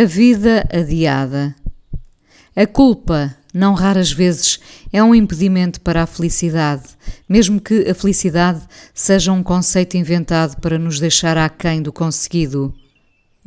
A vida adiada. A culpa, não raras vezes, é um impedimento para a felicidade, mesmo que a felicidade seja um conceito inventado para nos deixar aquém do conseguido.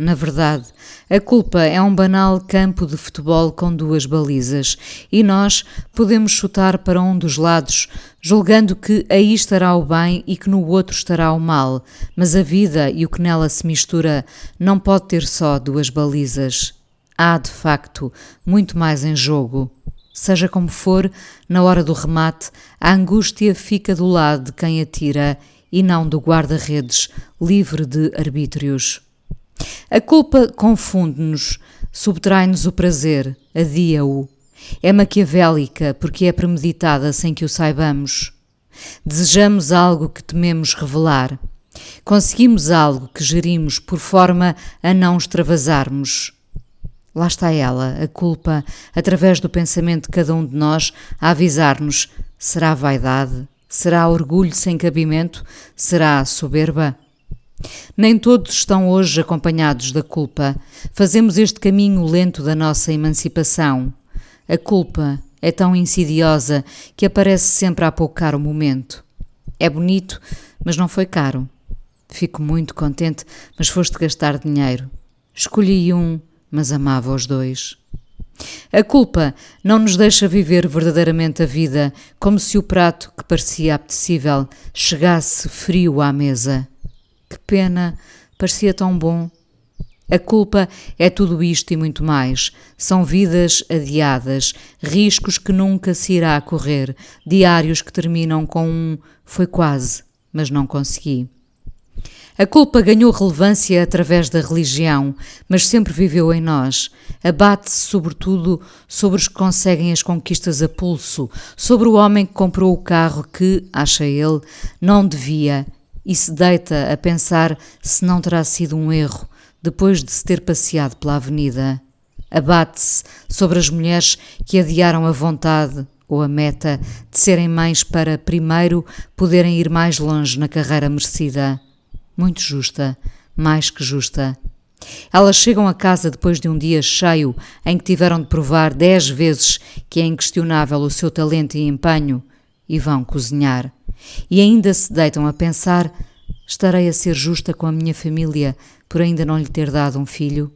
Na verdade, a culpa é um banal campo de futebol com duas balizas e nós podemos chutar para um dos lados, julgando que aí estará o bem e que no outro estará o mal, mas a vida e o que nela se mistura não pode ter só duas balizas. Há, de facto, muito mais em jogo. Seja como for, na hora do remate, a angústia fica do lado de quem atira e não do guarda-redes, livre de arbítrios. A culpa confunde-nos, subtrai-nos o prazer, adia-o. É maquiavélica porque é premeditada sem que o saibamos. Desejamos algo que tememos revelar. Conseguimos algo que gerimos por forma a não extravasarmos. Lá está ela, a culpa, através do pensamento de cada um de nós, a avisar-nos: será vaidade? Será orgulho sem cabimento? Será soberba? Nem todos estão hoje acompanhados da culpa. Fazemos este caminho lento da nossa emancipação. A culpa é tão insidiosa que aparece sempre a pouco caro momento. É bonito, mas não foi caro. Fico muito contente, mas foste gastar dinheiro. Escolhi um, mas amava os dois. A culpa não nos deixa viver verdadeiramente a vida, como se o prato que parecia apetecível chegasse frio à mesa. Que pena, parecia tão bom. A culpa é tudo isto e muito mais. São vidas adiadas, riscos que nunca se irá correr, diários que terminam com um foi quase, mas não consegui. A culpa ganhou relevância através da religião, mas sempre viveu em nós. Abate-se, sobretudo, sobre os que conseguem as conquistas a pulso, sobre o homem que comprou o carro que, acha ele, não devia e se deita a pensar se não terá sido um erro depois de se ter passeado pela avenida. Abate-se sobre as mulheres que adiaram a vontade ou a meta de serem mães para, primeiro, poderem ir mais longe na carreira merecida. Muito justa, mais que justa. Elas chegam a casa depois de um dia cheio em que tiveram de provar dez vezes que é inquestionável o seu talento e empenho e vão cozinhar e ainda se deitam a pensar: estarei a ser justa com a minha família por ainda não lhe ter dado um filho?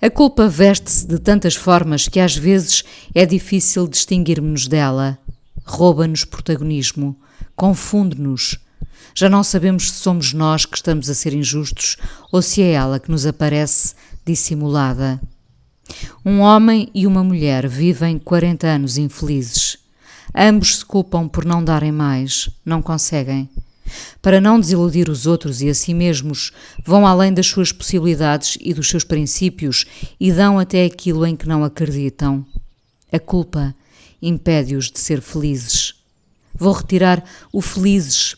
A culpa veste-se de tantas formas que às vezes é difícil distinguirmos-nos dela. Rouba-nos protagonismo, confunde-nos. Já não sabemos se somos nós que estamos a ser injustos ou se é ela que nos aparece dissimulada. Um homem e uma mulher vivem 40 anos infelizes. Ambos se culpam por não darem mais, não conseguem. Para não desiludir os outros e a si mesmos, vão além das suas possibilidades e dos seus princípios e dão até aquilo em que não acreditam. A culpa impede-os de ser felizes. Vou retirar o felizes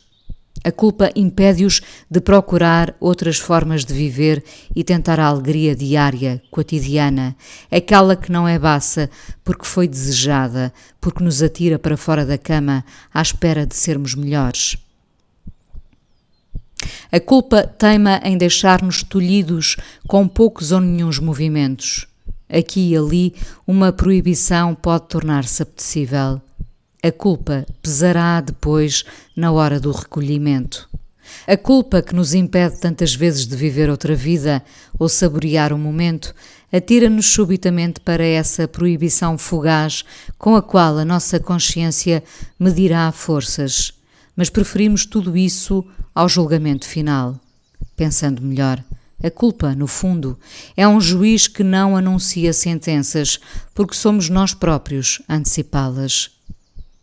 a culpa impede-os de procurar outras formas de viver e tentar a alegria diária, cotidiana, aquela que não é baça porque foi desejada, porque nos atira para fora da cama à espera de sermos melhores. A culpa teima em deixar-nos tolhidos com poucos ou nenhums movimentos. Aqui e ali, uma proibição pode tornar-se apetecível. A culpa pesará depois na hora do recolhimento. A culpa que nos impede tantas vezes de viver outra vida ou saborear o um momento atira-nos subitamente para essa proibição fugaz com a qual a nossa consciência medirá forças. Mas preferimos tudo isso ao julgamento final. Pensando melhor, a culpa, no fundo, é um juiz que não anuncia sentenças, porque somos nós próprios a antecipá-las.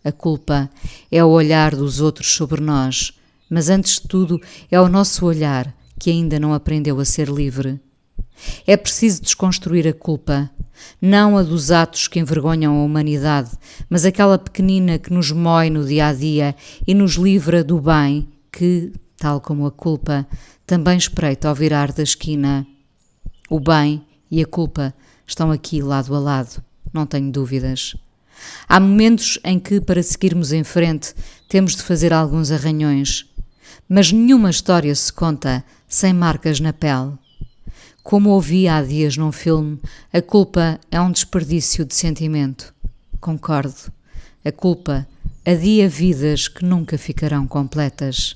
A culpa é o olhar dos outros sobre nós, mas antes de tudo é o nosso olhar que ainda não aprendeu a ser livre. É preciso desconstruir a culpa, não a dos atos que envergonham a humanidade, mas aquela pequenina que nos mói no dia a dia e nos livra do bem que, tal como a culpa, também espreita ao virar da esquina. O bem e a culpa estão aqui lado a lado, não tenho dúvidas. Há momentos em que, para seguirmos em frente, temos de fazer alguns arranhões, mas nenhuma história se conta sem marcas na pele. Como ouvi há dias num filme, a culpa é um desperdício de sentimento. Concordo. A culpa adia vidas que nunca ficarão completas.